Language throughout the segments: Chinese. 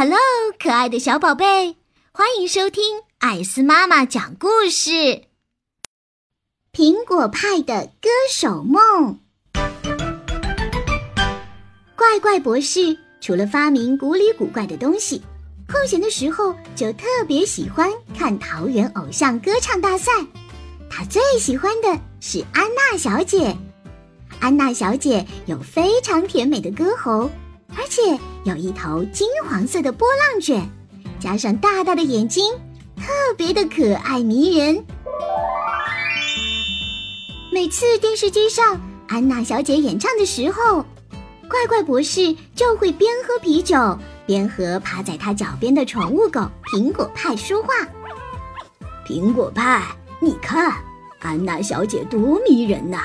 Hello，可爱的小宝贝，欢迎收听艾斯妈妈讲故事。《苹果派的歌手梦》。怪怪博士除了发明古里古怪的东西，空闲的时候就特别喜欢看桃园偶像歌唱大赛。他最喜欢的是安娜小姐。安娜小姐有非常甜美的歌喉。而且有一头金黄色的波浪卷，加上大大的眼睛，特别的可爱迷人。每次电视机上安娜小姐演唱的时候，怪怪博士就会边喝啤酒边和趴在他脚边的宠物狗苹果派说话。苹果派，你看安娜小姐多迷人呐，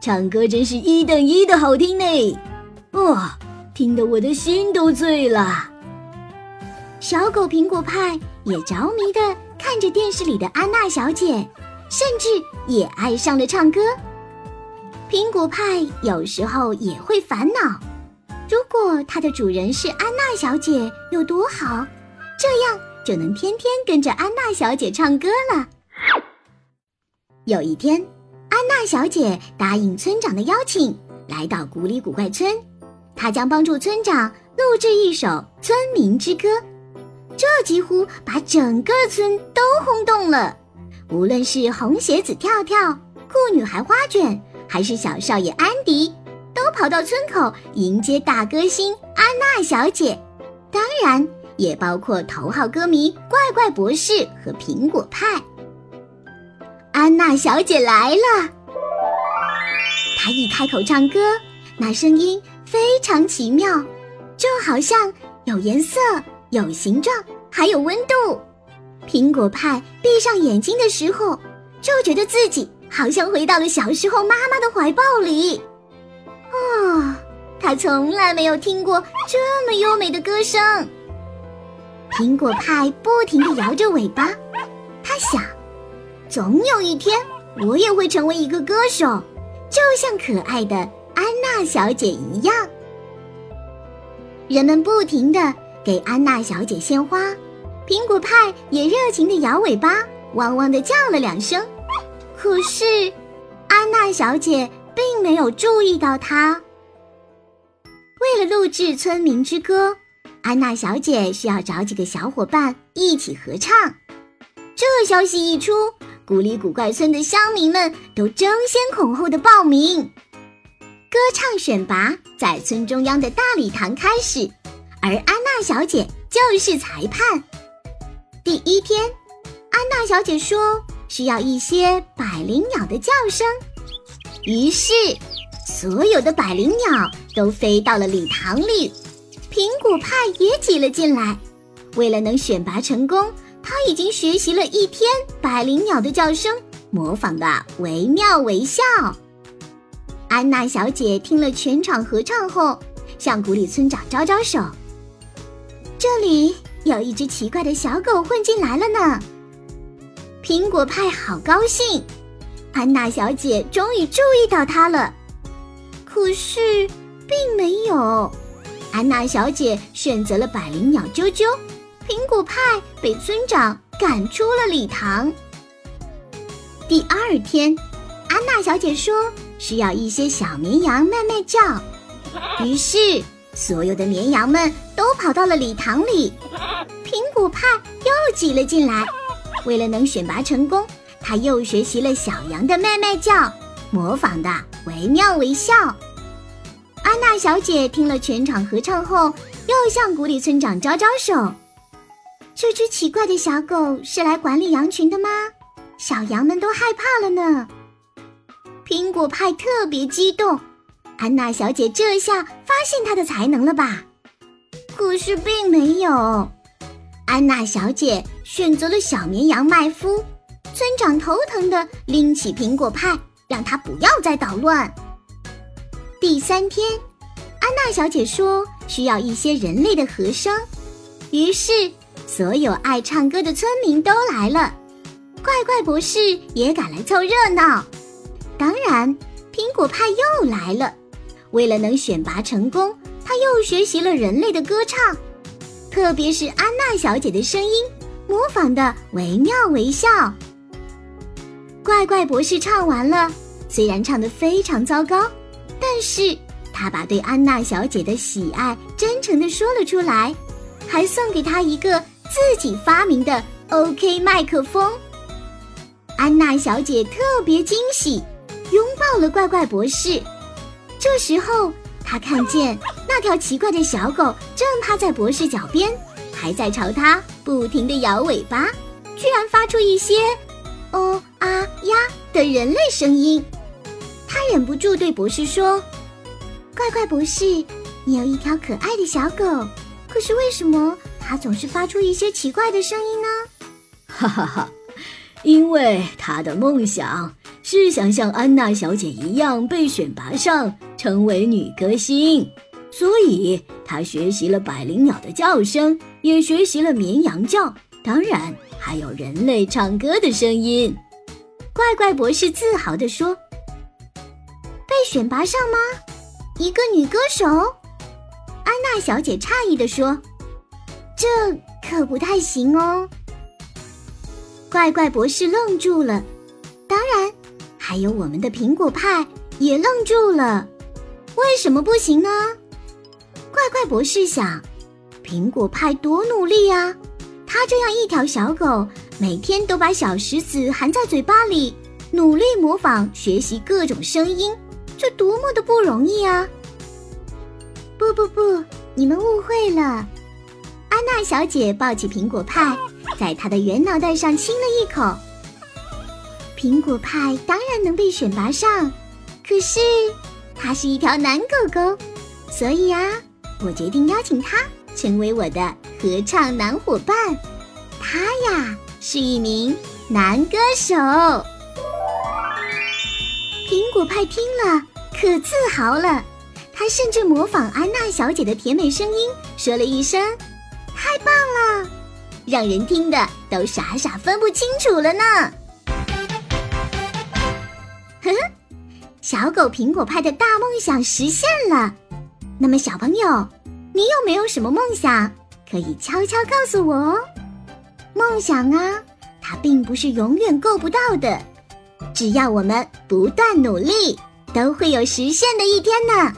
唱歌真是一等一的好听呢。哇！听得我的心都醉了。小狗苹果派也着迷的看着电视里的安娜小姐，甚至也爱上了唱歌。苹果派有时候也会烦恼：如果它的主人是安娜小姐，有多好，这样就能天天跟着安娜小姐唱歌了。有一天，安娜小姐答应村长的邀请，来到古里古怪村。他将帮助村长录制一首《村民之歌》，这几乎把整个村都轰动了。无论是红鞋子跳跳、酷女孩花卷，还是小少爷安迪，都跑到村口迎接大歌星安娜小姐。当然，也包括头号歌迷怪怪博士和苹果派。安娜小姐来了，她一开口唱歌，那声音。非常奇妙，就好像有颜色、有形状，还有温度。苹果派闭上眼睛的时候，就觉得自己好像回到了小时候妈妈的怀抱里。哦，他从来没有听过这么优美的歌声。苹果派不停地摇着尾巴，他想，总有一天我也会成为一个歌手，就像可爱的。安娜小姐一样，人们不停的给安娜小姐献花，苹果派也热情的摇尾巴，汪汪的叫了两声。可是，安娜小姐并没有注意到它。为了录制《村民之歌》，安娜小姐需要找几个小伙伴一起合唱。这消息一出，古里古怪村的乡民们都争先恐后的报名。歌唱选拔在村中央的大礼堂开始，而安娜小姐就是裁判。第一天，安娜小姐说需要一些百灵鸟的叫声，于是所有的百灵鸟都飞到了礼堂里，苹果派也挤了进来。为了能选拔成功，他已经学习了一天百灵鸟的叫声，模仿的惟妙惟肖。安娜小姐听了全场合唱后，向古里村长招招手。这里有一只奇怪的小狗混进来了呢。苹果派好高兴，安娜小姐终于注意到它了。可是，并没有。安娜小姐选择了百灵鸟啾啾，苹果派被村长赶出了礼堂。第二天，安娜小姐说。需要一些小绵羊咩咩叫，于是所有的绵羊们都跑到了礼堂里。苹果派又挤了进来，为了能选拔成功，他又学习了小羊的咩咩叫，模仿的惟妙惟肖。安娜小姐听了全场合唱后，又向古里村长招招手。这只奇怪的小狗是来管理羊群的吗？小羊们都害怕了呢。苹果派特别激动，安娜小姐这下发现她的才能了吧？可是并没有。安娜小姐选择了小绵羊麦夫，村长头疼的拎起苹果派，让他不要再捣乱。第三天，安娜小姐说需要一些人类的和声，于是所有爱唱歌的村民都来了，怪怪博士也赶来凑热闹。当然，苹果派又来了。为了能选拔成功，他又学习了人类的歌唱。特别是安娜小姐的声音，模仿的惟妙惟肖。怪怪博士唱完了，虽然唱得非常糟糕，但是他把对安娜小姐的喜爱真诚地说了出来，还送给她一个自己发明的 OK 麦克风。安娜小姐特别惊喜，拥抱了怪怪博士。这时候，他看见那条奇怪的小狗正趴在博士脚边，还在朝他不停地摇尾巴，居然发出一些“哦啊呀”的人类声音。他忍不住对博士说：“怪怪博士，你有一条可爱的小狗，可是为什么它总是发出一些奇怪的声音呢？”哈哈哈。因为他的梦想是想像安娜小姐一样被选拔上，成为女歌星，所以她学习了百灵鸟的叫声，也学习了绵羊叫，当然还有人类唱歌的声音。怪怪博士自豪地说：“被选拔上吗？一个女歌手？”安娜小姐诧异地说：“这可不太行哦。”怪怪博士愣住了，当然，还有我们的苹果派也愣住了。为什么不行呢？怪怪博士想，苹果派多努力啊！他这样一条小狗，每天都把小石子含在嘴巴里，努力模仿学习各种声音，这多么的不容易啊！不不不，你们误会了。安娜小姐抱起苹果派。在他的圆脑袋上亲了一口。苹果派当然能被选拔上，可是它是一条男狗狗，所以呀，我决定邀请它成为我的合唱男伙伴。他呀是一名男歌手。苹果派听了可自豪了，他甚至模仿安娜小姐的甜美声音，说了一声：“太棒了！”让人听的都傻傻分不清楚了呢。小狗苹果派的大梦想实现了。那么，小朋友，你有没有什么梦想可以悄悄告诉我哦？梦想啊，它并不是永远够不到的，只要我们不断努力，都会有实现的一天呢。